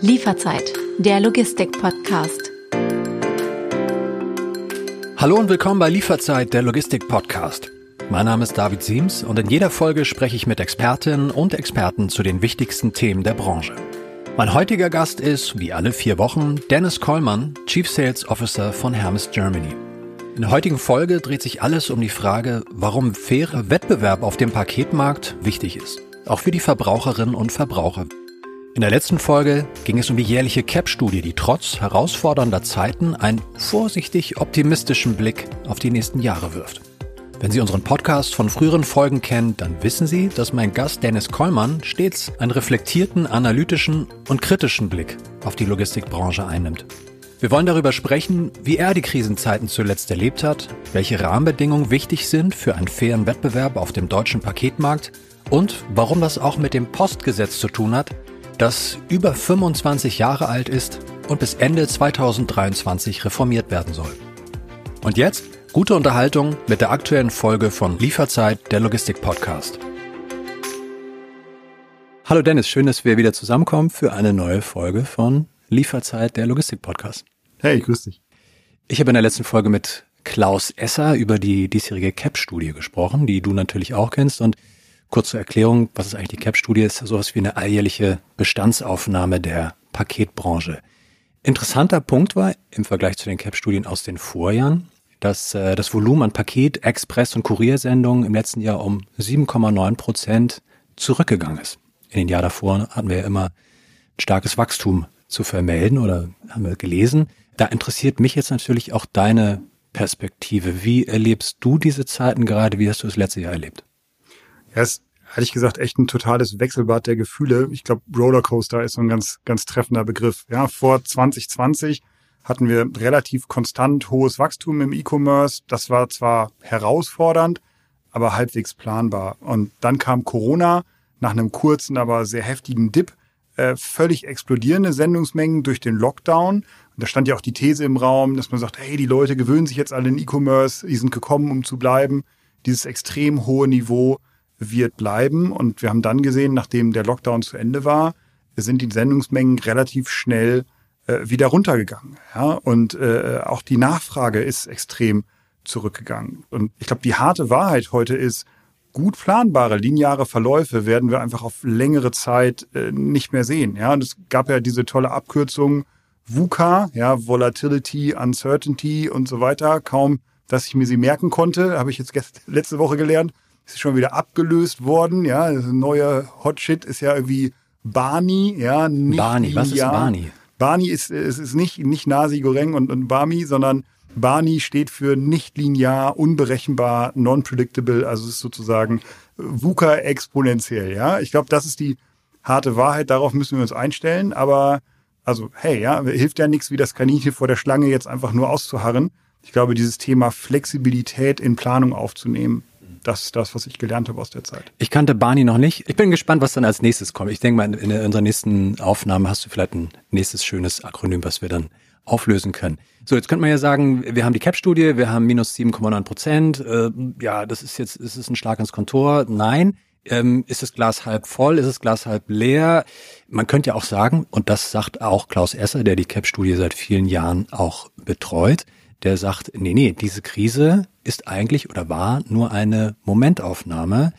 Lieferzeit, der Logistik-Podcast. Hallo und willkommen bei Lieferzeit, der Logistik-Podcast. Mein Name ist David Siems und in jeder Folge spreche ich mit Expertinnen und Experten zu den wichtigsten Themen der Branche. Mein heutiger Gast ist, wie alle vier Wochen, Dennis Kollmann, Chief Sales Officer von Hermes Germany. In der heutigen Folge dreht sich alles um die Frage, warum fairer Wettbewerb auf dem Paketmarkt wichtig ist. Auch für die Verbraucherinnen und Verbraucher. In der letzten Folge ging es um die jährliche CAP-Studie, die trotz herausfordernder Zeiten einen vorsichtig optimistischen Blick auf die nächsten Jahre wirft. Wenn Sie unseren Podcast von früheren Folgen kennen, dann wissen Sie, dass mein Gast Dennis Kollmann stets einen reflektierten, analytischen und kritischen Blick auf die Logistikbranche einnimmt. Wir wollen darüber sprechen, wie er die Krisenzeiten zuletzt erlebt hat, welche Rahmenbedingungen wichtig sind für einen fairen Wettbewerb auf dem deutschen Paketmarkt und warum das auch mit dem Postgesetz zu tun hat, das über 25 Jahre alt ist und bis Ende 2023 reformiert werden soll. Und jetzt gute Unterhaltung mit der aktuellen Folge von Lieferzeit, der Logistik-Podcast. Hallo Dennis, schön, dass wir wieder zusammenkommen für eine neue Folge von Lieferzeit, der Logistik-Podcast. Hey, grüß dich. Ich habe in der letzten Folge mit Klaus Esser über die diesjährige CAP-Studie gesprochen, die du natürlich auch kennst. Und kurze Erklärung, was ist eigentlich die CAP-Studie? Ist sowas wie eine alljährliche Bestandsaufnahme der Paketbranche. Interessanter Punkt war im Vergleich zu den CAP-Studien aus den Vorjahren, dass äh, das Volumen an Paket-, Express- und Kuriersendungen im letzten Jahr um 7,9 Prozent zurückgegangen ist. In den Jahr davor hatten wir ja immer ein starkes Wachstum zu vermelden oder haben wir gelesen. Da interessiert mich jetzt natürlich auch deine Perspektive. Wie erlebst du diese Zeiten gerade? Wie hast du das letzte Jahr erlebt? Es ist ehrlich gesagt echt ein totales Wechselbad der Gefühle. Ich glaube, Rollercoaster ist so ein ganz, ganz treffender Begriff. Ja, vor 2020 hatten wir relativ konstant hohes Wachstum im E-Commerce. Das war zwar herausfordernd, aber halbwegs planbar. Und dann kam Corona nach einem kurzen, aber sehr heftigen Dip äh, völlig explodierende Sendungsmengen durch den Lockdown. Und da stand ja auch die These im Raum, dass man sagt, hey, die Leute gewöhnen sich jetzt alle in E-Commerce, die sind gekommen, um zu bleiben. Dieses extrem hohe Niveau wird bleiben. Und wir haben dann gesehen, nachdem der Lockdown zu Ende war, sind die Sendungsmengen relativ schnell äh, wieder runtergegangen. Ja? Und äh, auch die Nachfrage ist extrem zurückgegangen. Und ich glaube, die harte Wahrheit heute ist, gut planbare lineare Verläufe werden wir einfach auf längere Zeit äh, nicht mehr sehen. Ja, und es gab ja diese tolle Abkürzung VUCA, ja, Volatility, Uncertainty und so weiter. Kaum, dass ich mir sie merken konnte, habe ich jetzt letzte Woche gelernt, ist schon wieder abgelöst worden. Ja, das neue Hot Shit ist ja irgendwie Barney, ja, nicht Barney, was ist Barney? Barney ist, es ist nicht, nicht Nasi Goreng und, und Barmi, sondern Barney steht für nicht linear, unberechenbar, non-predictable, also es ist sozusagen VUCA exponentiell, ja. Ich glaube, das ist die harte Wahrheit, darauf müssen wir uns einstellen, aber also, hey, ja, hilft ja nichts, wie das Kaninchen vor der Schlange jetzt einfach nur auszuharren. Ich glaube, dieses Thema Flexibilität in Planung aufzunehmen, das ist das, was ich gelernt habe aus der Zeit. Ich kannte Barney noch nicht. Ich bin gespannt, was dann als nächstes kommt. Ich denke mal, in unserer nächsten Aufnahme hast du vielleicht ein nächstes schönes Akronym, was wir dann auflösen können. So, jetzt könnte man ja sagen, wir haben die CAP-Studie, wir haben minus 7,9 Prozent. Äh, ja, das ist jetzt, ist es ein Schlag ins Kontor? Nein. Ähm, ist das Glas halb voll? Ist das Glas halb leer? Man könnte ja auch sagen, und das sagt auch Klaus Esser, der die CAP-Studie seit vielen Jahren auch betreut, der sagt, nee, nee, diese Krise ist eigentlich oder war nur eine Momentaufnahme.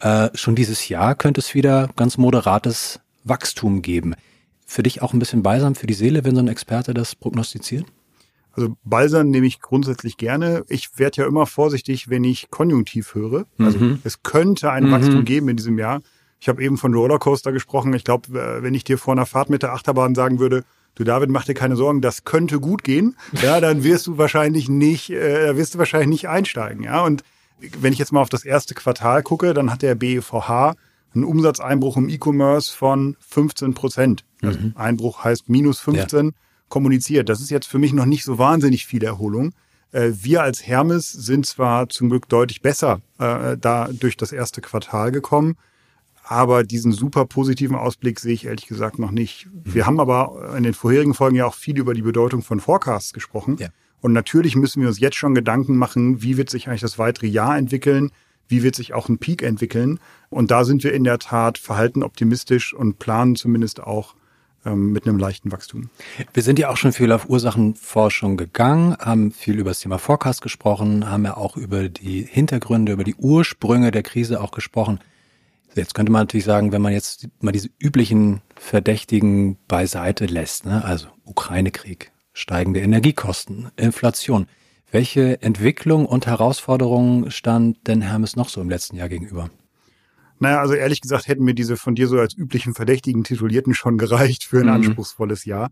Äh, schon dieses Jahr könnte es wieder ganz moderates Wachstum geben für dich auch ein bisschen Balsam für die Seele, wenn so ein Experte das prognostiziert? Also Balsam nehme ich grundsätzlich gerne. Ich werde ja immer vorsichtig, wenn ich konjunktiv höre. Also mhm. es könnte ein mhm. Wachstum geben in diesem Jahr. Ich habe eben von Rollercoaster gesprochen. Ich glaube, äh, wenn ich dir vor einer Fahrt mit der Achterbahn sagen würde, du David, mach dir keine Sorgen, das könnte gut gehen, ja, dann wirst du wahrscheinlich nicht, äh, wirst du wahrscheinlich nicht einsteigen, ja. Und wenn ich jetzt mal auf das erste Quartal gucke, dann hat der BEVH einen Umsatzeinbruch im E-Commerce von 15 Prozent. Also mhm. Einbruch heißt minus 15 ja. kommuniziert. Das ist jetzt für mich noch nicht so wahnsinnig viel Erholung. Äh, wir als Hermes sind zwar zum Glück deutlich besser äh, da durch das erste Quartal gekommen, aber diesen super positiven Ausblick sehe ich ehrlich gesagt noch nicht. Mhm. Wir haben aber in den vorherigen Folgen ja auch viel über die Bedeutung von Forecasts gesprochen. Ja. Und natürlich müssen wir uns jetzt schon Gedanken machen, wie wird sich eigentlich das weitere Jahr entwickeln? wie wird sich auch ein Peak entwickeln. Und da sind wir in der Tat verhalten optimistisch und planen zumindest auch ähm, mit einem leichten Wachstum. Wir sind ja auch schon viel auf Ursachenforschung gegangen, haben viel über das Thema Forecast gesprochen, haben ja auch über die Hintergründe, über die Ursprünge der Krise auch gesprochen. Jetzt könnte man natürlich sagen, wenn man jetzt mal diese üblichen Verdächtigen beiseite lässt, ne? also Ukraine-Krieg, steigende Energiekosten, Inflation. Welche Entwicklung und Herausforderungen stand denn Hermes noch so im letzten Jahr gegenüber? Naja, also ehrlich gesagt hätten mir diese von dir so als üblichen Verdächtigen titulierten schon gereicht für ein mhm. anspruchsvolles Jahr.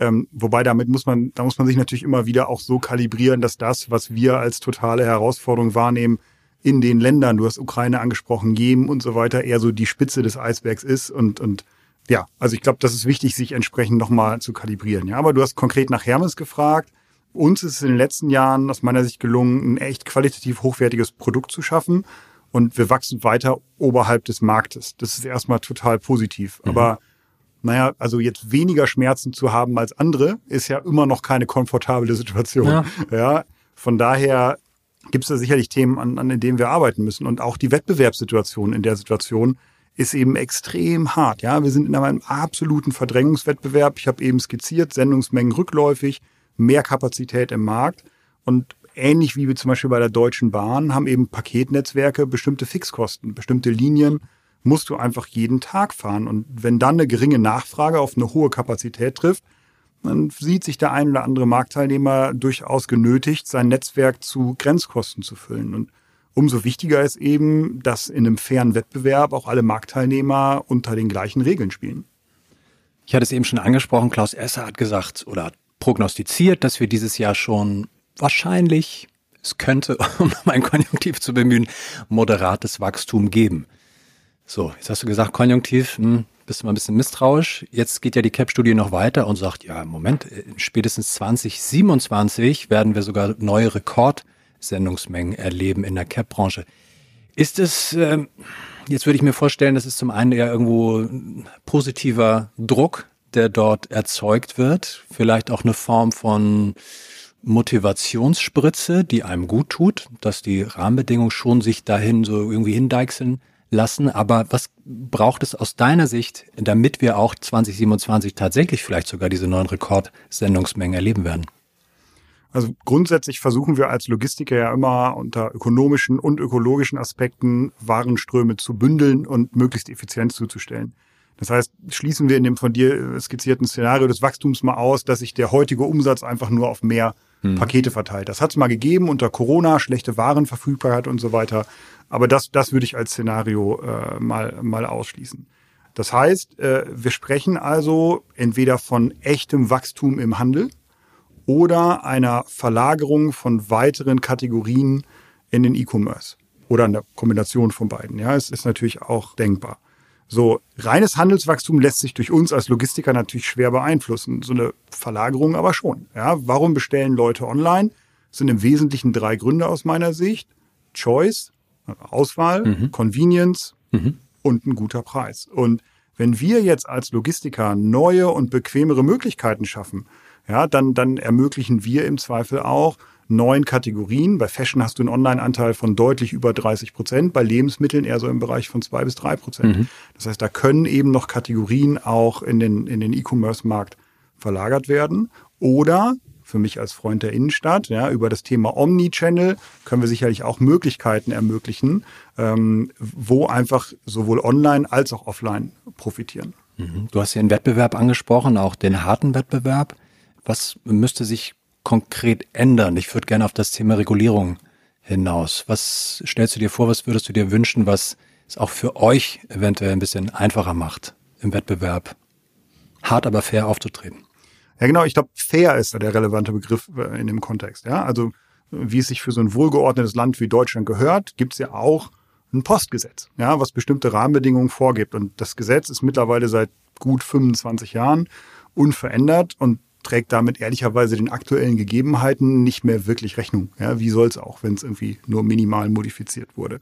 Ähm, wobei damit muss man, da muss man sich natürlich immer wieder auch so kalibrieren, dass das, was wir als totale Herausforderung wahrnehmen, in den Ländern, du hast Ukraine angesprochen, Jemen und so weiter, eher so die Spitze des Eisbergs ist und, und ja, also ich glaube, das ist wichtig, sich entsprechend nochmal zu kalibrieren. Ja, aber du hast konkret nach Hermes gefragt. Uns ist es in den letzten Jahren aus meiner Sicht gelungen, ein echt qualitativ hochwertiges Produkt zu schaffen. Und wir wachsen weiter oberhalb des Marktes. Das ist erstmal total positiv. Mhm. Aber naja, also jetzt weniger Schmerzen zu haben als andere, ist ja immer noch keine komfortable Situation. Ja. ja von daher gibt es da sicherlich Themen, an, an denen wir arbeiten müssen. Und auch die Wettbewerbssituation in der Situation ist eben extrem hart. Ja, wir sind in einem absoluten Verdrängungswettbewerb. Ich habe eben skizziert, Sendungsmengen rückläufig, mehr Kapazität im Markt. Und ähnlich wie wir zum Beispiel bei der Deutschen Bahn haben eben Paketnetzwerke bestimmte Fixkosten, bestimmte Linien musst du einfach jeden Tag fahren. Und wenn dann eine geringe Nachfrage auf eine hohe Kapazität trifft, dann sieht sich der ein oder andere Marktteilnehmer durchaus genötigt, sein Netzwerk zu Grenzkosten zu füllen. Und umso wichtiger ist eben, dass in einem fairen Wettbewerb auch alle Marktteilnehmer unter den gleichen Regeln spielen. Ich hatte es eben schon angesprochen, Klaus Esser hat gesagt oder hat prognostiziert, dass wir dieses Jahr schon wahrscheinlich, es könnte, um mein Konjunktiv zu bemühen, moderates Wachstum geben. So, jetzt hast du gesagt, Konjunktiv, hm, bist du mal ein bisschen misstrauisch. Jetzt geht ja die CAP-Studie noch weiter und sagt, ja, Moment, spätestens 2027 werden wir sogar neue Rekordsendungsmengen erleben in der CAP-Branche. Ist es, äh, jetzt würde ich mir vorstellen, das ist zum einen eher irgendwo positiver Druck, der dort erzeugt wird, vielleicht auch eine Form von Motivationsspritze, die einem gut tut, dass die Rahmenbedingungen schon sich dahin so irgendwie hindeichseln lassen. Aber was braucht es aus deiner Sicht, damit wir auch 2027 tatsächlich vielleicht sogar diese neuen Rekordsendungsmengen erleben werden? Also grundsätzlich versuchen wir als Logistiker ja immer unter ökonomischen und ökologischen Aspekten Warenströme zu bündeln und möglichst effizient zuzustellen. Das heißt, schließen wir in dem von dir skizzierten Szenario des Wachstums mal aus, dass sich der heutige Umsatz einfach nur auf mehr hm. Pakete verteilt. Das hat es mal gegeben unter Corona, schlechte Warenverfügbarkeit und so weiter. Aber das, das würde ich als Szenario äh, mal, mal ausschließen. Das heißt, äh, wir sprechen also entweder von echtem Wachstum im Handel oder einer Verlagerung von weiteren Kategorien in den E-Commerce oder einer Kombination von beiden. Ja, es ist natürlich auch denkbar. So, reines Handelswachstum lässt sich durch uns als Logistiker natürlich schwer beeinflussen. So eine Verlagerung aber schon. Ja, warum bestellen Leute online? Das sind im Wesentlichen drei Gründe aus meiner Sicht. Choice, Auswahl, mhm. Convenience mhm. und ein guter Preis. Und wenn wir jetzt als Logistiker neue und bequemere Möglichkeiten schaffen, ja, dann, dann ermöglichen wir im Zweifel auch neuen Kategorien. Bei Fashion hast du einen Online-Anteil von deutlich über 30 Prozent, bei Lebensmitteln eher so im Bereich von zwei bis drei Prozent. Mhm. Das heißt, da können eben noch Kategorien auch in den, in den E-Commerce-Markt verlagert werden. Oder für mich als Freund der Innenstadt, ja, über das Thema Omnichannel können wir sicherlich auch Möglichkeiten ermöglichen, ähm, wo einfach sowohl online als auch offline profitieren. Mhm. Du hast ja den Wettbewerb angesprochen, auch den harten Wettbewerb. Was müsste sich konkret ändern? Ich würde gerne auf das Thema Regulierung hinaus. Was stellst du dir vor, was würdest du dir wünschen, was es auch für euch eventuell ein bisschen einfacher macht, im Wettbewerb hart aber fair aufzutreten? Ja, genau, ich glaube, fair ist der relevante Begriff äh, in dem Kontext. Ja, also wie es sich für so ein wohlgeordnetes Land wie Deutschland gehört, gibt es ja auch ein Postgesetz, ja, was bestimmte Rahmenbedingungen vorgibt. Und das Gesetz ist mittlerweile seit gut 25 Jahren unverändert und trägt damit ehrlicherweise den aktuellen Gegebenheiten nicht mehr wirklich Rechnung. Ja, wie soll es auch, wenn es irgendwie nur minimal modifiziert wurde.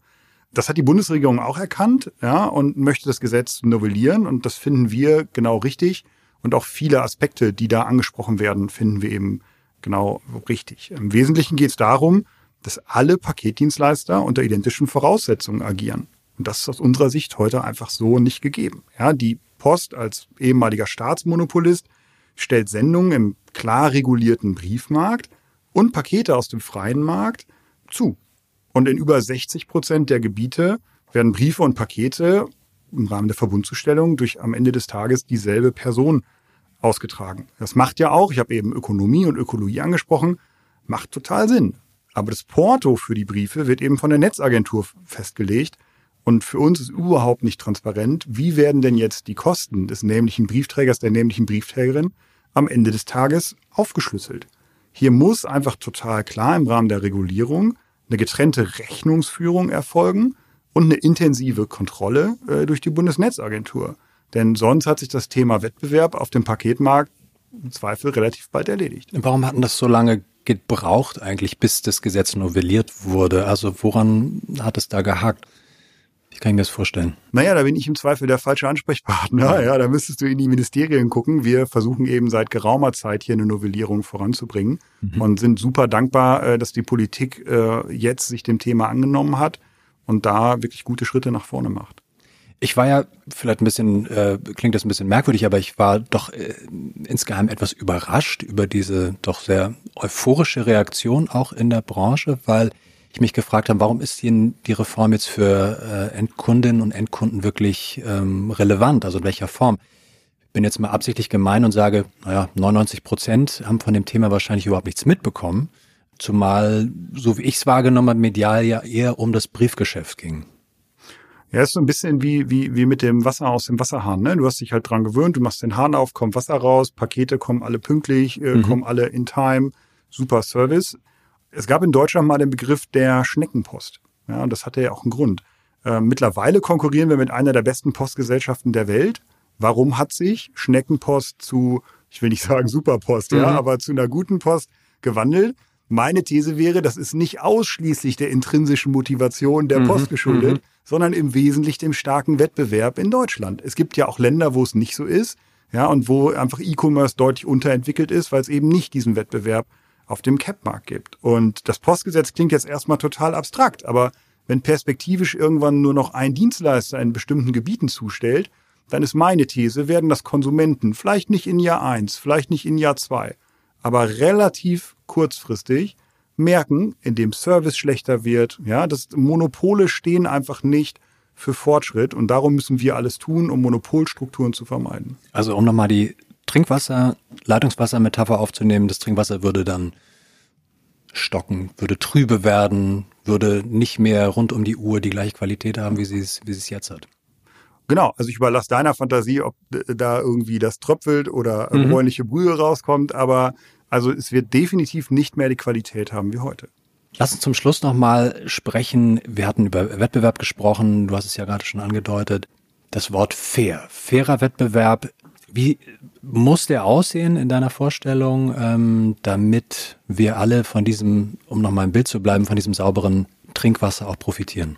Das hat die Bundesregierung auch erkannt, ja, und möchte das Gesetz novellieren. Und das finden wir genau richtig. Und auch viele Aspekte, die da angesprochen werden, finden wir eben genau richtig. Im Wesentlichen geht es darum, dass alle Paketdienstleister unter identischen Voraussetzungen agieren. Und das ist aus unserer Sicht heute einfach so nicht gegeben. Ja, die Post als ehemaliger Staatsmonopolist stellt Sendungen im klar regulierten Briefmarkt und Pakete aus dem freien Markt zu. Und in über 60 Prozent der Gebiete werden Briefe und Pakete im Rahmen der Verbundzustellung durch am Ende des Tages dieselbe Person ausgetragen. Das macht ja auch, ich habe eben Ökonomie und Ökologie angesprochen, macht total Sinn. Aber das Porto für die Briefe wird eben von der Netzagentur festgelegt. Und für uns ist überhaupt nicht transparent, wie werden denn jetzt die Kosten des nämlichen Briefträgers, der nämlichen Briefträgerin am Ende des Tages aufgeschlüsselt. Hier muss einfach total klar im Rahmen der Regulierung eine getrennte Rechnungsführung erfolgen und eine intensive Kontrolle äh, durch die Bundesnetzagentur. Denn sonst hat sich das Thema Wettbewerb auf dem Paketmarkt im Zweifel relativ bald erledigt. Warum hatten das so lange gebraucht eigentlich, bis das Gesetz novelliert wurde? Also woran hat es da gehakt? Wie kann ich mir das vorstellen? Naja, da bin ich im Zweifel der falsche Ansprechpartner. Ja, da müsstest du in die Ministerien gucken. Wir versuchen eben seit geraumer Zeit hier eine Novellierung voranzubringen mhm. und sind super dankbar, äh, dass die Politik äh, jetzt sich dem Thema angenommen hat und da wirklich gute Schritte nach vorne macht. Ich war ja vielleicht ein bisschen, äh, klingt das ein bisschen merkwürdig, aber ich war doch äh, insgeheim etwas überrascht über diese doch sehr euphorische Reaktion auch in der Branche, weil ich mich gefragt habe, warum ist die, die Reform jetzt für äh, Endkundinnen und Endkunden wirklich ähm, relevant? Also in welcher Form? Ich bin jetzt mal absichtlich gemein und sage, naja, 99 Prozent haben von dem Thema wahrscheinlich überhaupt nichts mitbekommen. Zumal, so wie ich es wahrgenommen habe, medial ja eher um das Briefgeschäft ging. Ja, ist so ein bisschen wie, wie, wie mit dem Wasser aus dem Wasserhahn. Ne? Du hast dich halt dran gewöhnt, du machst den Hahn auf, kommt Wasser raus, Pakete kommen alle pünktlich, äh, mhm. kommen alle in time, super Service. Es gab in Deutschland mal den Begriff der Schneckenpost. Ja, und das hatte ja auch einen Grund. Äh, mittlerweile konkurrieren wir mit einer der besten Postgesellschaften der Welt. Warum hat sich Schneckenpost zu, ich will nicht sagen Superpost, mhm. ja, aber zu einer guten Post gewandelt? Meine These wäre, das ist nicht ausschließlich der intrinsischen Motivation der mhm. Post geschuldet, mhm. sondern im Wesentlichen dem starken Wettbewerb in Deutschland. Es gibt ja auch Länder, wo es nicht so ist, ja, und wo einfach E-Commerce deutlich unterentwickelt ist, weil es eben nicht diesen Wettbewerb auf dem Cap-Markt gibt. Und das Postgesetz klingt jetzt erstmal total abstrakt, aber wenn perspektivisch irgendwann nur noch ein Dienstleister in bestimmten Gebieten zustellt, dann ist meine These, werden das Konsumenten vielleicht nicht in Jahr eins, vielleicht nicht in Jahr zwei, aber relativ kurzfristig merken, indem Service schlechter wird. Ja, das Monopole stehen einfach nicht für Fortschritt und darum müssen wir alles tun, um Monopolstrukturen zu vermeiden. Also um nochmal die Trinkwasser, Leitungswasser-Metapher aufzunehmen, das Trinkwasser würde dann stocken, würde trübe werden, würde nicht mehr rund um die Uhr die gleiche Qualität haben, wie sie es, wie es jetzt hat. Genau, also ich überlasse deiner Fantasie, ob da irgendwie das tröpfelt oder mhm. bräunliche Brühe rauskommt, aber also es wird definitiv nicht mehr die Qualität haben wie heute. Lass uns zum Schluss nochmal sprechen. Wir hatten über Wettbewerb gesprochen, du hast es ja gerade schon angedeutet. Das Wort fair, fairer Wettbewerb wie muss der aussehen in deiner Vorstellung, ähm, damit wir alle von diesem, um nochmal im Bild zu bleiben, von diesem sauberen Trinkwasser auch profitieren?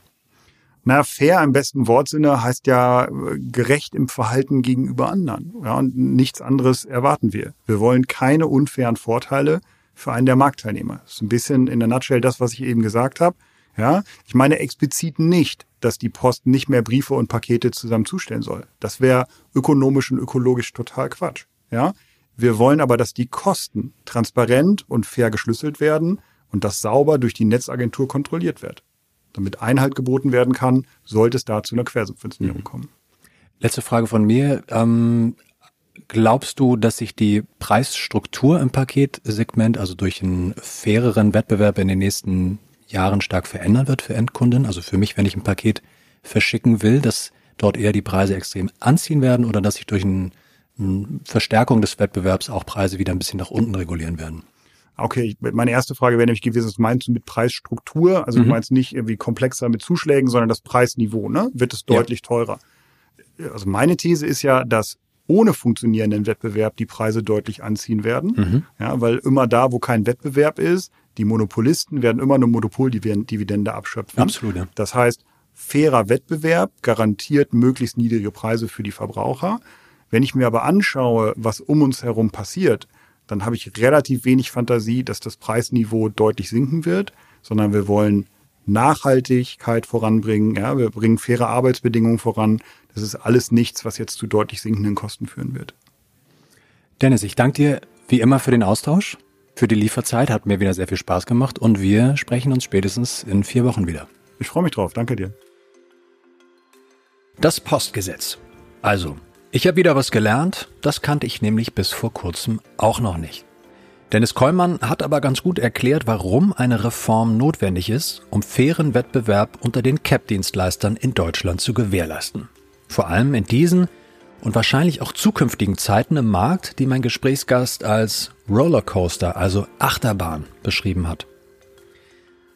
Na, fair im besten Wortsinne heißt ja äh, gerecht im Verhalten gegenüber anderen. Ja, und nichts anderes erwarten wir. Wir wollen keine unfairen Vorteile für einen der Marktteilnehmer. Das ist ein bisschen in der Nutshell das, was ich eben gesagt habe. Ja, ich meine explizit nicht, dass die Post nicht mehr Briefe und Pakete zusammen zustellen soll. Das wäre ökonomisch und ökologisch total Quatsch. Ja, wir wollen aber, dass die Kosten transparent und fair geschlüsselt werden und das sauber durch die Netzagentur kontrolliert wird. Damit Einhalt geboten werden kann, sollte es da zu einer Quersubventionierung mhm. kommen. Letzte Frage von mir. Ähm, glaubst du, dass sich die Preisstruktur im Paketsegment, also durch einen faireren Wettbewerb in den nächsten Jahren stark verändern wird für Endkunden. Also für mich, wenn ich ein Paket verschicken will, dass dort eher die Preise extrem anziehen werden oder dass sich durch eine ein Verstärkung des Wettbewerbs auch Preise wieder ein bisschen nach unten regulieren werden. Okay, meine erste Frage wäre nämlich gewesen, was meinst du mit Preisstruktur? Also mhm. du meinst nicht irgendwie komplexer mit Zuschlägen, sondern das Preisniveau, ne? Wird es deutlich ja. teurer? Also meine These ist ja, dass ohne funktionierenden Wettbewerb die Preise deutlich anziehen werden. Mhm. Ja, weil immer da, wo kein Wettbewerb ist, die Monopolisten werden immer eine Monopoldividende abschöpfen. Absolut. Ja. Das heißt, fairer Wettbewerb garantiert möglichst niedrige Preise für die Verbraucher. Wenn ich mir aber anschaue, was um uns herum passiert, dann habe ich relativ wenig Fantasie, dass das Preisniveau deutlich sinken wird, sondern wir wollen Nachhaltigkeit voranbringen. Ja, wir bringen faire Arbeitsbedingungen voran. Das ist alles nichts, was jetzt zu deutlich sinkenden Kosten führen wird. Dennis, ich danke dir wie immer für den Austausch, für die Lieferzeit. Hat mir wieder sehr viel Spaß gemacht und wir sprechen uns spätestens in vier Wochen wieder. Ich freue mich drauf. Danke dir. Das Postgesetz. Also, ich habe wieder was gelernt. Das kannte ich nämlich bis vor kurzem auch noch nicht. Dennis Kollmann hat aber ganz gut erklärt, warum eine Reform notwendig ist, um fairen Wettbewerb unter den CAP-Dienstleistern in Deutschland zu gewährleisten. Vor allem in diesen und wahrscheinlich auch zukünftigen Zeiten im Markt, die mein Gesprächsgast als Rollercoaster, also Achterbahn, beschrieben hat.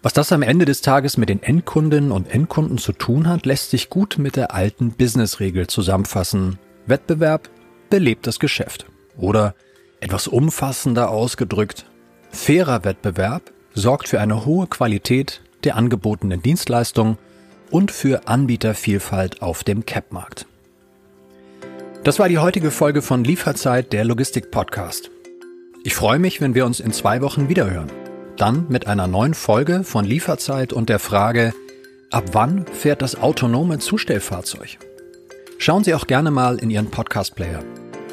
Was das am Ende des Tages mit den Endkundinnen und Endkunden zu tun hat, lässt sich gut mit der alten Business-Regel zusammenfassen. Wettbewerb belebt das Geschäft. Oder etwas umfassender ausgedrückt, fairer Wettbewerb sorgt für eine hohe Qualität der angebotenen Dienstleistungen und für Anbietervielfalt auf dem CAP-Markt. Das war die heutige Folge von Lieferzeit, der Logistik-Podcast. Ich freue mich, wenn wir uns in zwei Wochen wiederhören. Dann mit einer neuen Folge von Lieferzeit und der Frage, ab wann fährt das autonome Zustellfahrzeug? Schauen Sie auch gerne mal in Ihren Podcast-Player.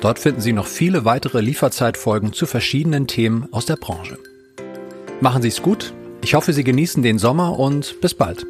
Dort finden Sie noch viele weitere Lieferzeitfolgen zu verschiedenen Themen aus der Branche. Machen Sie es gut. Ich hoffe, Sie genießen den Sommer und bis bald.